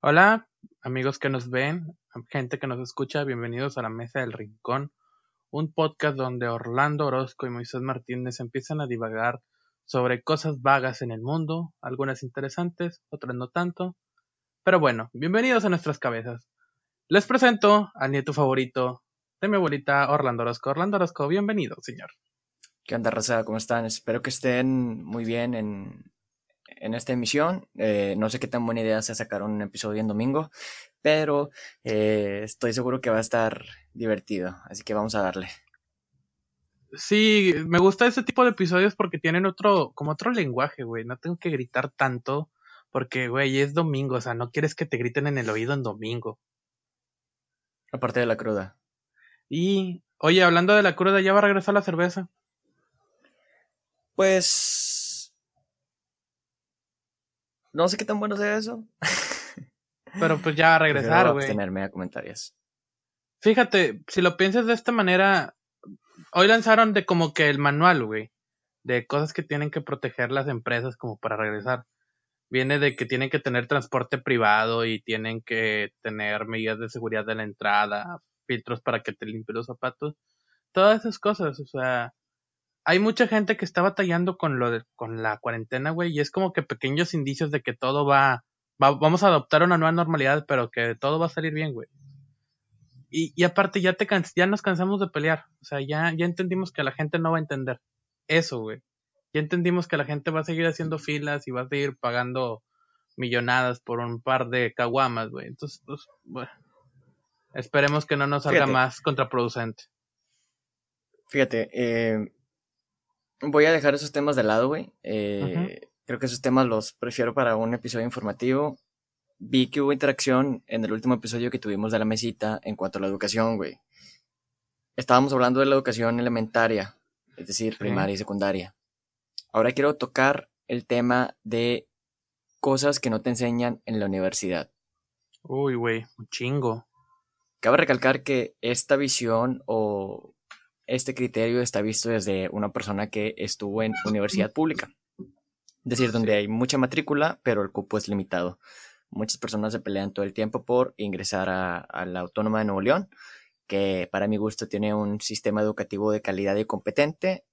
Hola, amigos que nos ven, gente que nos escucha, bienvenidos a la Mesa del Rincón, un podcast donde Orlando Orozco y Moisés Martínez empiezan a divagar sobre cosas vagas en el mundo, algunas interesantes, otras no tanto. Pero bueno, bienvenidos a nuestras cabezas. Les presento al nieto favorito de mi abuelita Orlando Orozco. Orlando Orozco, bienvenido, señor. ¿Qué onda, raza? ¿Cómo están? Espero que estén muy bien en, en esta emisión. Eh, no sé qué tan buena idea sea sacar un episodio en domingo, pero eh, estoy seguro que va a estar divertido, así que vamos a darle. Sí, me gusta ese tipo de episodios porque tienen otro, como otro lenguaje, güey. No tengo que gritar tanto porque, güey, es domingo, o sea, no quieres que te griten en el oído en domingo. Aparte de la cruda. Y, oye, hablando de la cruda, ¿ya va a regresar la cerveza? Pues... No sé qué tan bueno sea eso. Pero pues ya va a regresar, güey. tenerme a comentarios. Fíjate, si lo piensas de esta manera, hoy lanzaron de como que el manual, güey, de cosas que tienen que proteger las empresas como para regresar. Viene de que tienen que tener transporte privado y tienen que tener medidas de seguridad de la entrada, filtros para que te limpie los zapatos, todas esas cosas, o sea, hay mucha gente que está batallando con lo de, con la cuarentena, güey, y es como que pequeños indicios de que todo va, va, vamos a adoptar una nueva normalidad, pero que todo va a salir bien, güey. Y, y aparte ya te ya nos cansamos de pelear, o sea, ya, ya entendimos que la gente no va a entender eso, güey. Ya entendimos que la gente va a seguir haciendo filas y va a seguir pagando millonadas por un par de caguamas, güey. Entonces, pues, bueno, esperemos que no nos salga más contraproducente. Fíjate, eh, voy a dejar esos temas de lado, güey. Eh, creo que esos temas los prefiero para un episodio informativo. Vi que hubo interacción en el último episodio que tuvimos de la mesita en cuanto a la educación, güey. Estábamos hablando de la educación elementaria, es decir, primaria y secundaria. Ahora quiero tocar el tema de cosas que no te enseñan en la universidad. Uy, güey, un chingo. Cabe recalcar que esta visión o este criterio está visto desde una persona que estuvo en universidad pública. Es decir, donde hay mucha matrícula, pero el cupo es limitado. Muchas personas se pelean todo el tiempo por ingresar a, la Autónoma de Nuevo León, que para mi gusto tiene un sistema educativo de calidad y competente,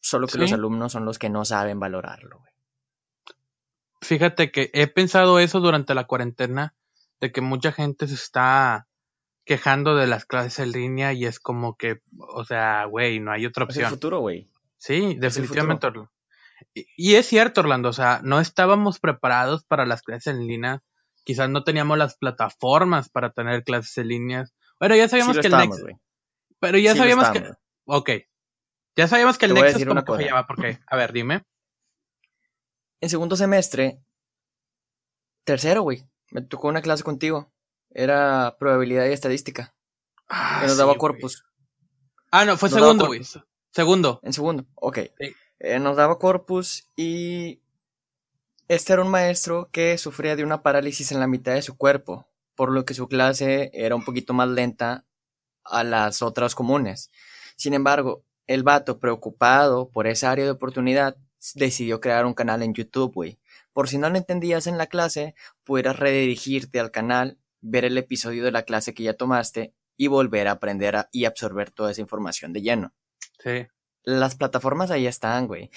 solo que los alumnos son los que no saben valorarlo. Fíjate que he pensado eso durante la cuarentena, de que mucha gente se está quejando de las clases en línea y es como que, o sea, güey, no hay otra opción. Es el futuro, güey. Sí, definitivamente. Orlando. Y, es cierto, Orlando, o sea, no estábamos preparados para las clases en línea. Quizás no teníamos las plataformas para tener clases en línea. Bueno, ya sabíamos que el Nexus. Pero ya sabíamos que. Ok. Ya sabíamos que el Nexus como que fallaba, porque. A ver, dime. En segundo semestre. Tercero, güey. Me tocó una clase contigo. Era probabilidad y estadística. Ah, que nos daba corpus. Ah, no, fue segundo, güey. Segundo. En segundo, ok. Eh, nos daba corpus y este era un maestro que sufría de una parálisis en la mitad de su cuerpo, por lo que su clase era un poquito más lenta a las otras comunes. Sin embargo, el vato, preocupado por esa área de oportunidad, decidió crear un canal en YouTube, güey. Por si no lo entendías en la clase, pudieras redirigirte al canal ver el episodio de la clase que ya tomaste y volver a aprender y absorber toda esa información de lleno. Sí. Las plataformas ahí están, güey.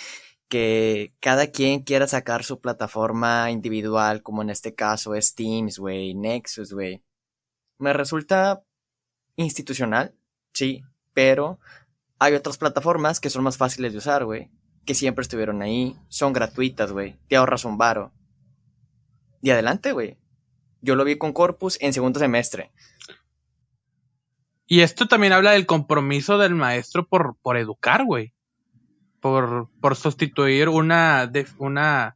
Que cada quien quiera sacar su plataforma individual, como en este caso es Teams, güey, Nexus, güey. Me resulta institucional, sí, pero hay otras plataformas que son más fáciles de usar, güey. Que siempre estuvieron ahí, son gratuitas, güey. Te ahorras un varo. Y adelante, güey. Yo lo vi con Corpus en segundo semestre. Y esto también habla del compromiso del maestro por, por educar, güey. Por, por sustituir una, una,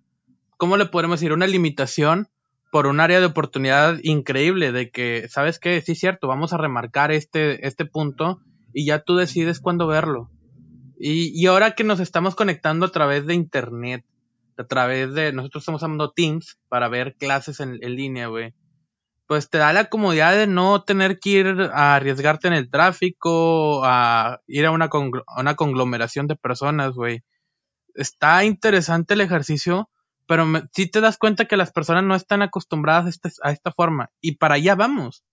¿cómo le podemos decir? Una limitación por un área de oportunidad increíble de que, ¿sabes qué? Sí cierto, vamos a remarcar este, este punto y ya tú decides cuándo verlo. Y, y ahora que nos estamos conectando a través de internet, a través de, nosotros estamos usando Teams para ver clases en, línea, güey. Pues te da la comodidad de no tener que ir a arriesgarte en el tráfico, a ir a una, una conglomeración de personas, güey. Está interesante el ejercicio, pero si te das cuenta que las personas no están acostumbradas a, este, a esta forma y para allá vamos.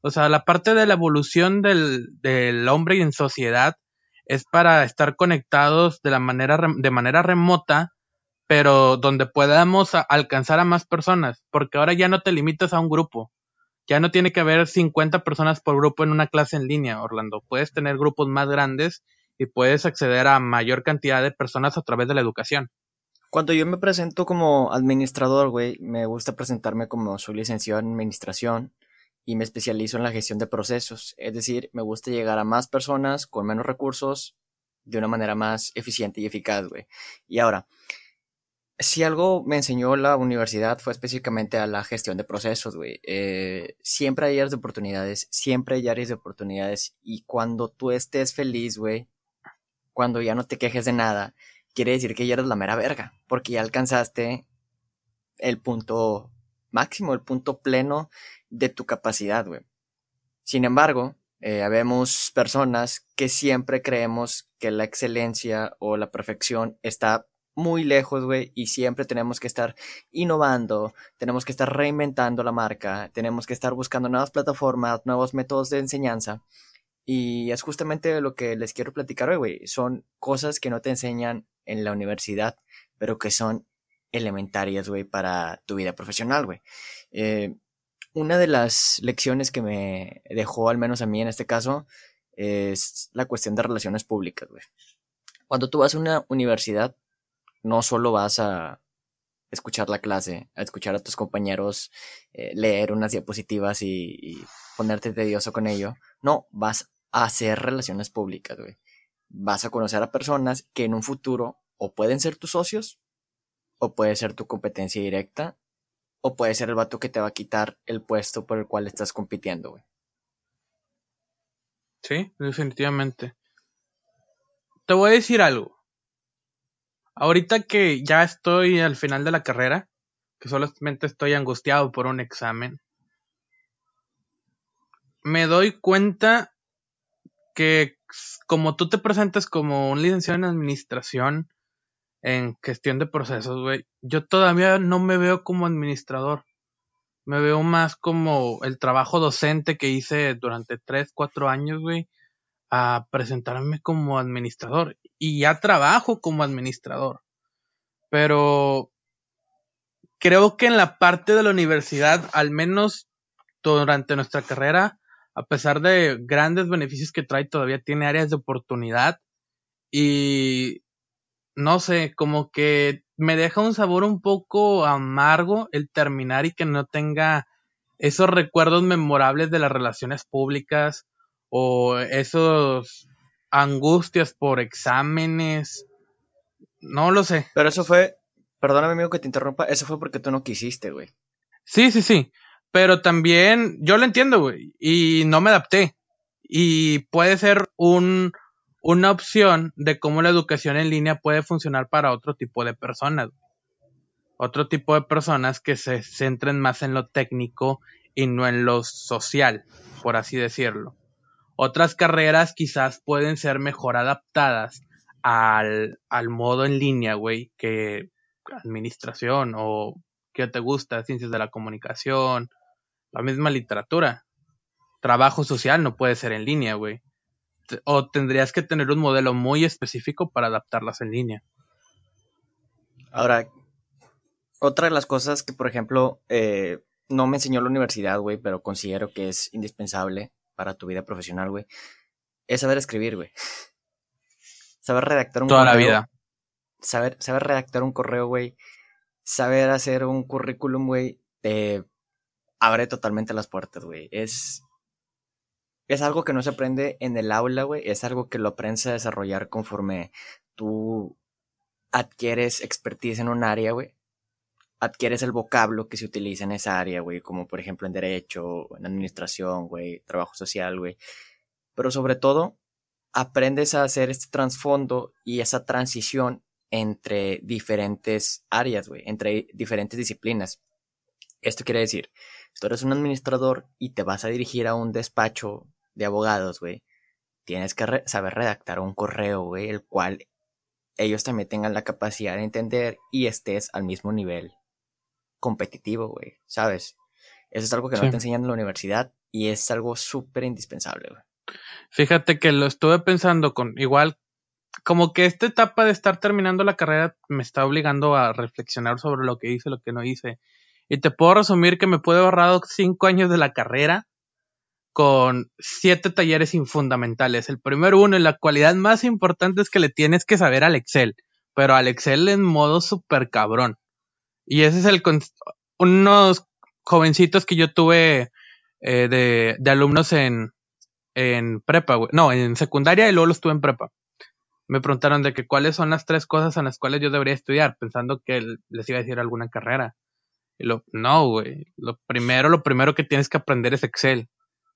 O sea, la parte de la evolución del, del hombre en sociedad es para estar conectados de la manera de manera remota, pero donde podamos alcanzar a más personas, porque ahora ya no te limitas a un grupo. Ya no tiene que haber 50 personas por grupo en una clase en línea, Orlando. Puedes tener grupos más grandes y puedes acceder a mayor cantidad de personas a través de la educación. Cuando yo me presento como administrador, güey, me gusta presentarme como soy licenciado en administración y me especializo en la gestión de procesos. Es decir, me gusta llegar a más personas con menos recursos de una manera más eficiente y eficaz, güey. Y ahora, si algo me enseñó la universidad fue específicamente a la gestión de procesos, güey. Eh, siempre hay áreas de oportunidades, siempre hay áreas de oportunidades. Y cuando tú estés feliz, güey, cuando ya no te quejes de nada, quiere decir que ya eres la mera verga, porque ya alcanzaste el punto máximo, el punto pleno de tu capacidad, güey. Sin embargo, eh, habemos personas que siempre creemos que la excelencia o la perfección está muy lejos, güey, y siempre tenemos que estar innovando, tenemos que estar reinventando la marca, tenemos que estar buscando nuevas plataformas, nuevos métodos de enseñanza. Y es justamente lo que les quiero platicar hoy, güey. Son cosas que no te enseñan en la universidad, pero que son elementarias, güey, para tu vida profesional, güey. Eh, una de las lecciones que me dejó, al menos a mí en este caso, es la cuestión de relaciones públicas, güey. Cuando tú vas a una universidad, no solo vas a escuchar la clase, a escuchar a tus compañeros eh, leer unas diapositivas y, y, ponerte tedioso con ello. No, vas a hacer relaciones públicas, güey vas a conocer a personas que en un futuro o pueden ser tus socios, o puede ser tu competencia directa, o puede ser el vato que te va a quitar el puesto por el cual estás compitiendo, güey. Sí, definitivamente. Te voy a decir algo. Ahorita que ya estoy al final de la carrera, que solamente estoy angustiado por un examen, me doy cuenta que como tú te presentas como un licenciado en administración, en gestión de procesos, güey, yo todavía no me veo como administrador. Me veo más como el trabajo docente que hice durante tres, cuatro años, güey, a presentarme como administrador. Y ya trabajo como administrador. Pero creo que en la parte de la universidad, al menos durante nuestra carrera, a pesar de grandes beneficios que trae, todavía tiene áreas de oportunidad y no sé, como que me deja un sabor un poco amargo el terminar y que no tenga esos recuerdos memorables de las relaciones públicas o esos angustias por exámenes. No lo sé. Pero eso fue, perdóname amigo que te interrumpa, eso fue porque tú no quisiste, güey. Sí, sí, sí. Pero también, yo lo entiendo, güey, y no me adapté. Y puede ser un, una opción de cómo la educación en línea puede funcionar para otro tipo de personas. Otro tipo de personas que se centren más en lo técnico y no en lo social, por así decirlo. Otras carreras quizás pueden ser mejor adaptadas al, al modo en línea, güey, que administración o que te gusta, ciencias de la comunicación, la misma literatura. Trabajo social no puede ser en línea, güey. O tendrías que tener un modelo muy específico para adaptarlas en línea. Ahora, otra de las cosas que, por ejemplo, eh, no me enseñó la universidad, güey, pero considero que es indispensable para tu vida profesional, güey, es saber escribir, güey. Saber redactar un Toda la vida. Saber, saber redactar un correo, güey. Saber hacer un currículum, güey. Eh, abre totalmente las puertas, güey. Es, es algo que no se aprende en el aula, güey. Es algo que lo aprendes a desarrollar conforme tú adquieres expertise en un área, güey. Adquieres el vocablo que se utiliza en esa área, güey. Como por ejemplo en derecho, en administración, güey. Trabajo social, güey. Pero sobre todo, aprendes a hacer este trasfondo y esa transición entre diferentes áreas, güey. Entre diferentes disciplinas. Esto quiere decir, tú eres un administrador y te vas a dirigir a un despacho de abogados, güey, tienes que saber redactar un correo, güey, el cual ellos también tengan la capacidad de entender y estés al mismo nivel competitivo, güey, ¿sabes? Eso es algo que no te enseñan en la universidad y es algo súper indispensable, güey. Fíjate que lo estuve pensando con igual, como que esta etapa de estar terminando la carrera me está obligando a reflexionar sobre lo que hice, lo que no hice. Y te puedo resumir que me pude ahorrado cinco años de la carrera con siete talleres infundamentales. El primero uno, y la cualidad más importante es que le tienes que saber al Excel, pero al Excel en modo super cabrón. Y ese es el unos jovencitos que yo tuve eh, de, de, alumnos en, en prepa, No, en secundaria y luego los tuve en prepa. Me preguntaron de que cuáles son las tres cosas en las cuales yo debería estudiar, pensando que les iba a decir alguna carrera. Y lo, no, güey. Lo primero, lo primero que tienes que aprender es Excel.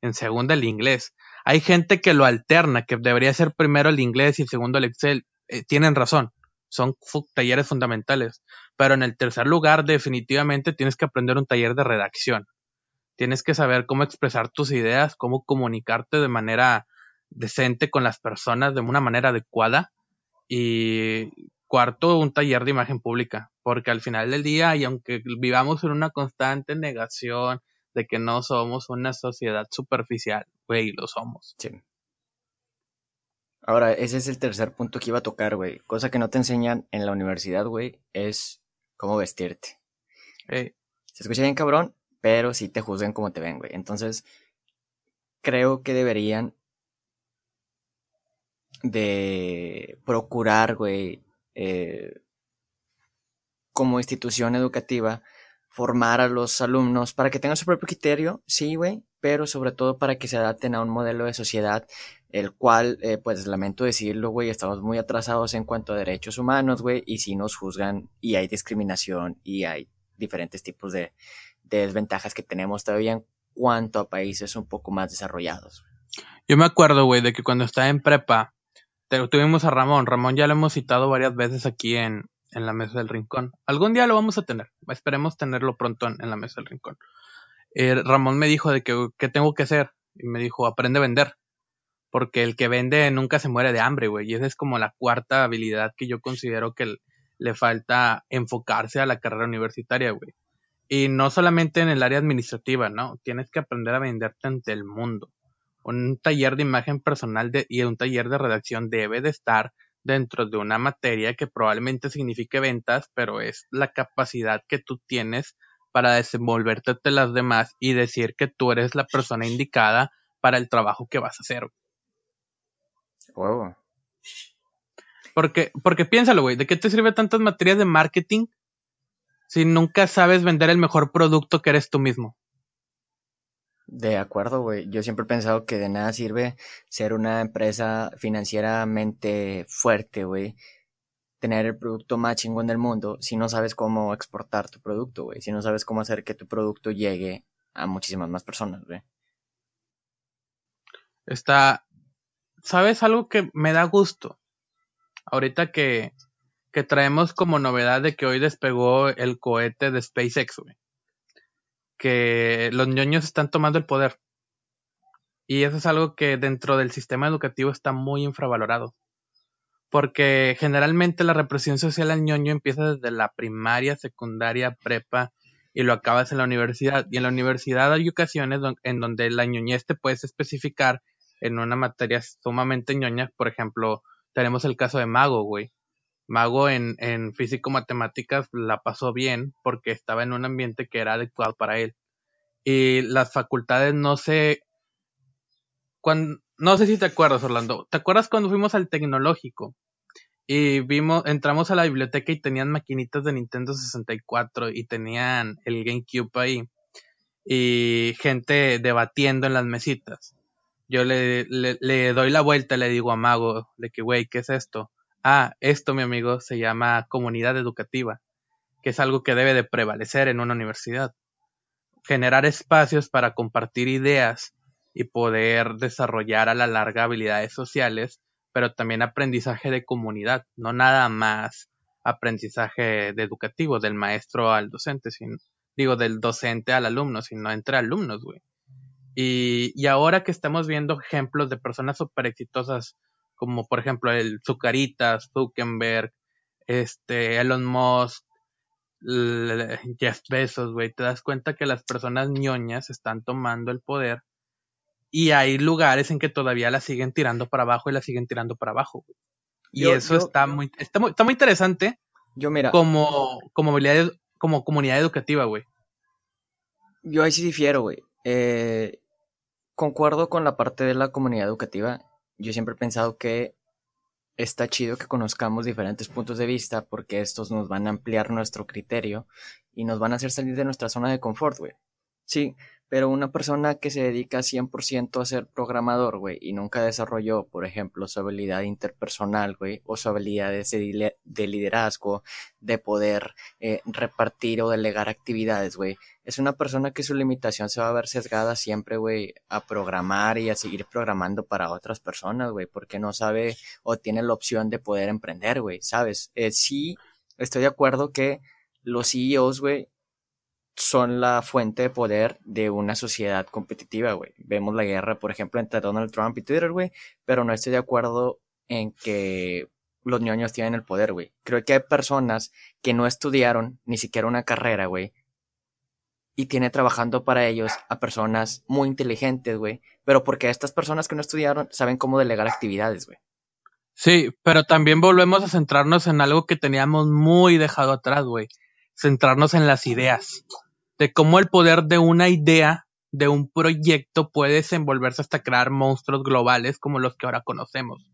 En segunda, el inglés. Hay gente que lo alterna, que debería ser primero el inglés y segundo el Excel. Eh, tienen razón. Son talleres fundamentales. Pero en el tercer lugar, definitivamente tienes que aprender un taller de redacción. Tienes que saber cómo expresar tus ideas, cómo comunicarte de manera decente con las personas, de una manera adecuada. Y cuarto, un taller de imagen pública. Porque al final del día, y aunque vivamos en una constante negación de que no somos una sociedad superficial, güey, lo somos. Sí. Ahora, ese es el tercer punto que iba a tocar, güey. Cosa que no te enseñan en la universidad, güey, es cómo vestirte. Se escucha bien cabrón, pero sí te juzgan como te ven, güey. Entonces, creo que deberían de procurar, güey, eh, como institución educativa, formar a los alumnos para que tengan su propio criterio, sí, güey, pero sobre todo para que se adapten a un modelo de sociedad, el cual, eh, pues lamento decirlo, güey, estamos muy atrasados en cuanto a derechos humanos, güey, y si nos juzgan y hay discriminación y hay diferentes tipos de, desventajas que tenemos todavía en cuanto a países un poco más desarrollados. Yo me acuerdo, güey, de que cuando estaba en prepa, tuvimos a Ramón. Ramón ya lo hemos citado varias veces aquí en, en la mesa del rincón. Algún día lo vamos a tener. Esperemos tenerlo pronto en, la mesa del rincón. Eh, Ramón me dijo de que qué tengo que hacer. Y me dijo, aprende a vender. Porque el que vende nunca se muere de hambre, güey. Y esa es como la cuarta habilidad que yo considero que le falta enfocarse a la carrera universitaria, güey. Y no solamente en el área administrativa, ¿no? Tienes que aprender a venderte ante el mundo. Un taller de imagen personal y un taller de redacción debe de estar dentro de una materia que probablemente signifique ventas, pero es la capacidad que tú tienes para desenvolverte ante las demás y decir que tú eres la persona indicada para el trabajo que vas a hacer. Porque, porque piénsalo, güey, ¿de qué te sirve tantas materias de marketing si nunca sabes vender el mejor producto que eres tú mismo? De acuerdo, güey. Yo siempre he pensado que de nada sirve ser una empresa financieramente fuerte, güey. Tener el producto más chingón del mundo si no sabes cómo exportar tu producto, güey. Si no sabes cómo hacer que tu producto llegue a muchísimas más personas, güey. Está. ¿Sabes algo que me da gusto? Ahorita que, que traemos como novedad de que hoy despegó el cohete de SpaceX, güey que los ñoños están tomando el poder. Y eso es algo que dentro del sistema educativo está muy infravalorado. Porque generalmente la represión social al ñoño empieza desde la primaria, secundaria, prepa y lo acabas en la universidad. Y en la universidad hay ocasiones en donde la ñoñez te puedes especificar en una materia sumamente ñoña. Por ejemplo, tenemos el caso de Mago, güey. Mago en, en físico-matemáticas la pasó bien porque estaba en un ambiente que era adecuado para él. Y las facultades no sé. No sé si te acuerdas, Orlando. ¿Te acuerdas cuando fuimos al tecnológico? Y vimos, entramos a la biblioteca y tenían maquinitas de Nintendo 64 y tenían el GameCube ahí. Y gente debatiendo en las mesitas. Yo le doy la vuelta y le digo a Mago de que, güey, ¿qué es esto? Ah, esto, mi amigo, se llama comunidad educativa, que es algo que debe de prevalecer en una universidad. Generar espacios para compartir ideas y poder desarrollar a la larga habilidades sociales, pero también aprendizaje de comunidad, no nada más aprendizaje de educativo del maestro al docente, sino, digo, del docente al alumno, sino entre alumnos, güey. Y, y ahora que estamos viendo ejemplos de personas súper exitosas como por ejemplo el Zucaritas, Zuckerberg, este, Elon Musk, Jeff Bezos, güey, te das cuenta que las personas ñoñas están tomando el poder y hay lugares en que todavía la siguen tirando para abajo y la siguen tirando para abajo. Y eso está muy, está muy, está muy interesante. Yo mira, como, como, como comunidad educativa, güey. Yo ahí sí difiero, güey. Eh, concuerdo con la parte de la comunidad educativa. Yo siempre he pensado que está chido que conozcamos diferentes puntos de vista porque estos nos van a ampliar nuestro criterio y nos van a hacer salir de nuestra zona de confort, güey. Sí, pero una persona que se dedica 100% a ser programador, güey, y nunca desarrolló, por ejemplo, su habilidad interpersonal, güey, o su habilidad de, liderazgo, de poder eh, repartir o delegar actividades, güey, es una persona que su limitación se va a ver sesgada siempre, güey, a programar y a seguir programando para otras personas, güey, porque no sabe o tiene la opción de poder emprender, güey, ¿sabes? Eh, sí, estoy de acuerdo que los CEOs, güey, son la fuente de poder de una sociedad competitiva, güey. Vemos la guerra, por ejemplo, entre Donald Trump y Twitter, güey, pero no estoy de acuerdo en que los ñoños tienen el poder, güey. Creo que hay personas que no estudiaron ni siquiera una carrera, güey, y tiene trabajando para ellos a personas muy inteligentes, güey, pero porque estas personas que no estudiaron saben cómo delegar actividades, güey. Sí, pero también volvemos a centrarnos en algo que teníamos muy dejado atrás, güey. Centrarnos en las ideas de cómo el poder de una idea, de un proyecto, puede desenvolverse hasta crear monstruos globales como los que ahora conocemos.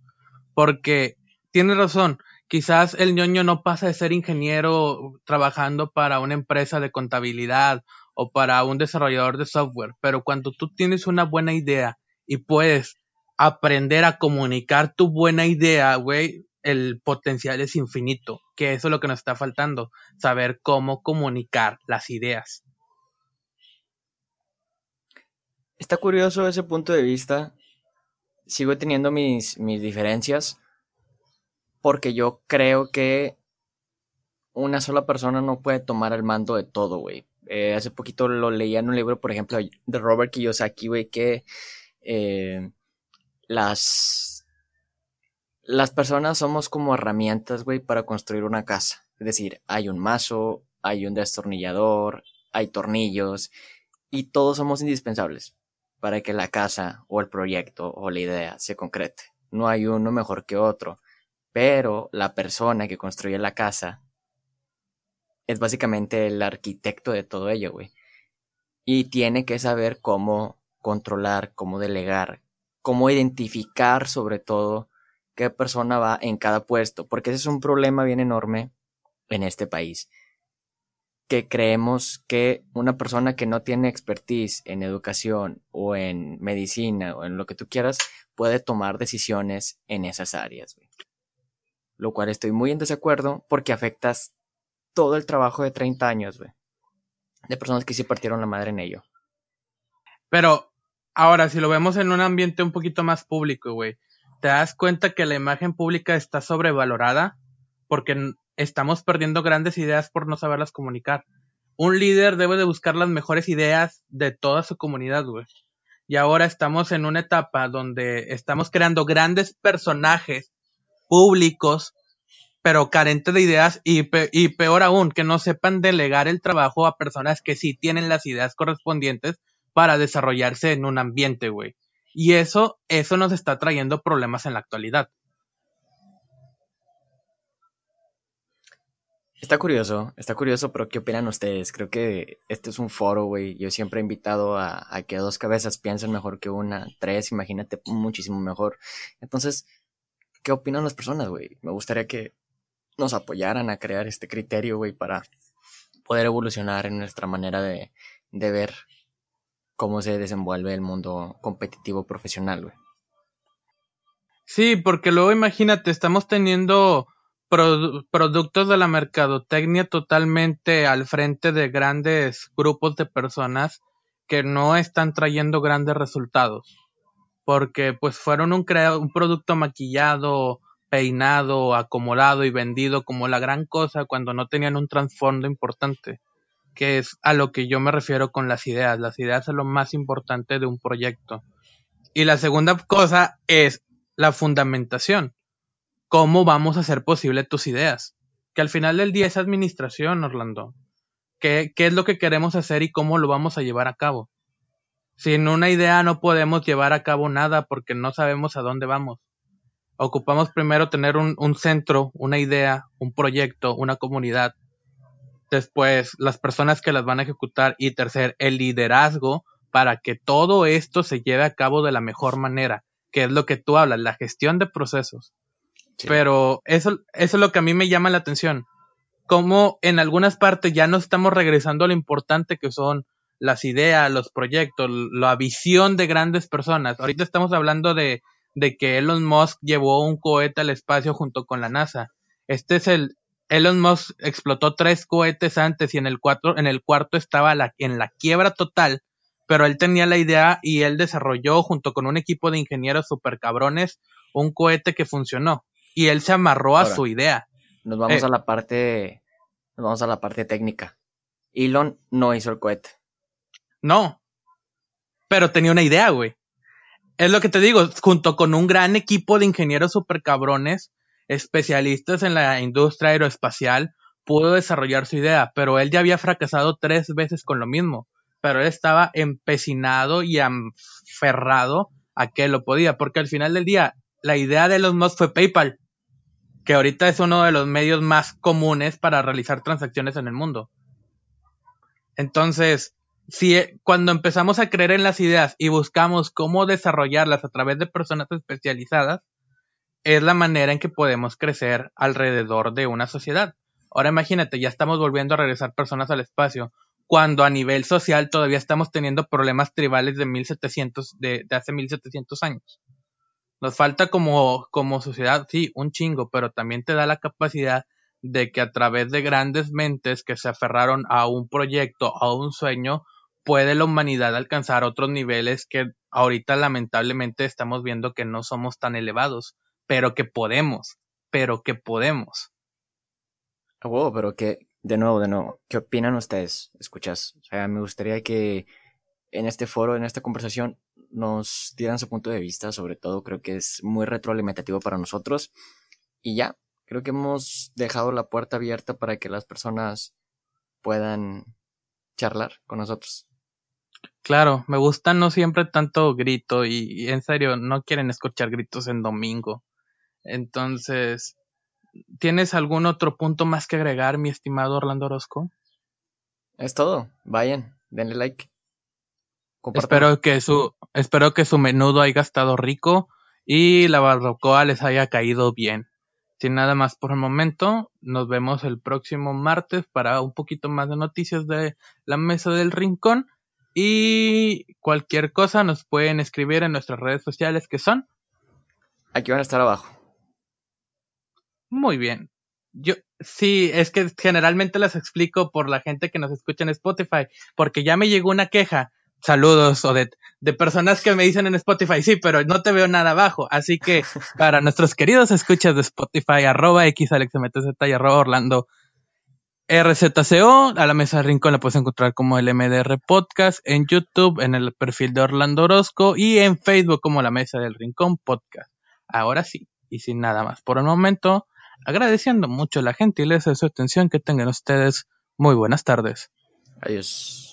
Porque tiene razón, quizás el ñoño no pasa de ser ingeniero trabajando para una empresa de contabilidad o para un desarrollador de software, pero cuando tú tienes una buena idea y puedes aprender a comunicar tu buena idea, güey, el potencial es infinito, que eso es lo que nos está faltando, saber cómo comunicar las ideas. Está curioso ese punto de vista. Sigo teniendo mis, mis diferencias porque yo creo que una sola persona no puede tomar el mando de todo, güey. Eh, hace poquito lo leía en un libro, por ejemplo, de Robert Kiyosaki, güey, que eh, las, las personas somos como herramientas, güey, para construir una casa. Es decir, hay un mazo, hay un destornillador, hay tornillos, y todos somos indispensables para que la casa o el proyecto o la idea se concrete. No hay uno mejor que otro, pero la persona que construye la casa es básicamente el arquitecto de todo ello, güey. Y tiene que saber cómo controlar, cómo delegar, cómo identificar sobre todo qué persona va en cada puesto, porque ese es un problema bien enorme en este país que creemos que una persona que no tiene expertise en educación o en medicina o en lo que tú quieras puede tomar decisiones en esas áreas. Lo cual estoy muy en desacuerdo porque afectas todo el trabajo de 30 años. De personas que sí partieron la madre en ello. Pero ahora, si lo vemos en un ambiente un poquito más público, güey, ¿te das cuenta que la imagen pública está sobrevalorada? Porque estamos perdiendo grandes ideas por no saberlas comunicar. Un líder debe de buscar las mejores ideas de toda su comunidad, güey. Y ahora estamos en una etapa donde estamos creando grandes personajes públicos, pero carentes de ideas y, y peor aún, que no sepan delegar el trabajo a personas que sí tienen las ideas correspondientes para desarrollarse en un ambiente, güey. Y eso, eso nos está trayendo problemas en la actualidad. Está curioso, está curioso, pero ¿qué opinan ustedes? Creo que este es un foro, güey. Yo siempre he invitado a, que dos cabezas piensen mejor que una, tres, imagínate, muchísimo mejor. Entonces, ¿qué opinan las personas, güey? Me gustaría que nos apoyaran a crear este criterio, güey, para poder evolucionar en nuestra manera de, de ver cómo se desenvuelve el mundo competitivo profesional, güey. Sí, porque luego imagínate, estamos teniendo productos de la mercadotecnia totalmente al frente de grandes grupos de personas que no están trayendo grandes resultados. Porque pues fueron un, un producto maquillado, peinado, acomodado y vendido como la gran cosa cuando no tenían un trasfondo importante. Que es a lo que yo me refiero con las ideas. Las ideas es lo más importante de un proyecto. Y la segunda cosa es la fundamentación. ¿Cómo vamos a hacer posible tus ideas? Que al final del día es administración, Orlando. ¿Qué, ¿Qué es lo que queremos hacer y cómo lo vamos a llevar a cabo? Sin una idea no podemos llevar a cabo nada porque no sabemos a dónde vamos. Ocupamos primero tener un centro, una idea, un proyecto, una comunidad. Después, las personas que las van a ejecutar. Y tercer, el liderazgo para que todo esto se lleve a cabo de la mejor manera, que es lo que tú hablas, la gestión de procesos. Pero eso, eso es lo que a mí me llama la atención. Como en algunas partes ya no estamos regresando a lo importante que son las ideas, los proyectos, la visión de grandes personas. Ahorita estamos hablando de, de que Elon Musk llevó un cohete al espacio junto con la NASA. Este es el Elon Musk explotó tres cohetes antes y en el cuatro, en el cuarto estaba la, en la quiebra total pero él tenía la idea y él desarrolló junto con un equipo de ingenieros super cabrones un cohete que funcionó y él se amarró a su idea. Nos vamos eh, a la parte nos vamos a la parte técnica. Elon no hizo el cohete. No. Pero tenía una idea, güey. Es lo que te digo, junto con un gran equipo de ingenieros super cabrones, especialistas en la industria aeroespacial, pudo desarrollar su idea, pero él ya había fracasado tres veces con lo mismo pero él estaba empecinado y aferrado a que lo podía, porque al final del día, la idea de los Musk fue PayPal, que ahorita es uno de los medios más comunes para realizar transacciones en el mundo. Entonces, si cuando empezamos a creer en las ideas y buscamos cómo desarrollarlas a través de personas especializadas, es la manera en que podemos crecer alrededor de una sociedad. Ahora imagínate, ya estamos volviendo a regresar personas al espacio cuando a nivel social todavía estamos teniendo problemas tribales de 1700, de, de hace 1700 años. Nos falta como, como sociedad, sí, un chingo, pero también te da la capacidad de que a través de grandes mentes que se aferraron a un proyecto, a un sueño, puede la humanidad alcanzar otros niveles que ahorita lamentablemente estamos viendo que no somos tan elevados, pero que podemos, pero que podemos. Oh, pero que de nuevo, de nuevo, ¿qué opinan ustedes? Escuchas, o sea, me gustaría que en este foro, en esta conversación, nos dieran su punto de vista, sobre todo creo que es muy retroalimentativo para nosotros. Y ya, creo que hemos dejado la puerta abierta para que las personas puedan charlar con nosotros. Claro, me gusta no siempre tanto grito y, y en serio, no quieren escuchar gritos en domingo. Entonces, ¿Tienes algún otro punto más que agregar, mi estimado Orlando Orozco? Es todo. Vayan, denle like. Espero que su espero que su menudo haya estado rico y la barbacoa les haya caído bien. Sin nada más por el momento, nos vemos el próximo martes para un poquito más de noticias de la mesa del rincón y cualquier cosa nos pueden escribir en nuestras redes sociales que son aquí van a estar abajo. Muy bien. Yo, sí, es que generalmente las explico por la gente que nos escucha en Spotify, porque ya me llegó una queja, saludos, Odette, de personas que me dicen en Spotify, sí, pero no te veo nada abajo. Así que para nuestros queridos escuchas de Spotify, arroba xalexmtz y arroba orlando RZCO, a la mesa de rincón la puedes encontrar como el MDR Podcast, en YouTube, en el perfil de Orlando Orozco y en Facebook como la mesa del rincón podcast. Ahora sí, y sin nada más por el momento, agradeciendo mucho la gentileza de su atención que tengan ustedes. Muy buenas tardes. Adiós.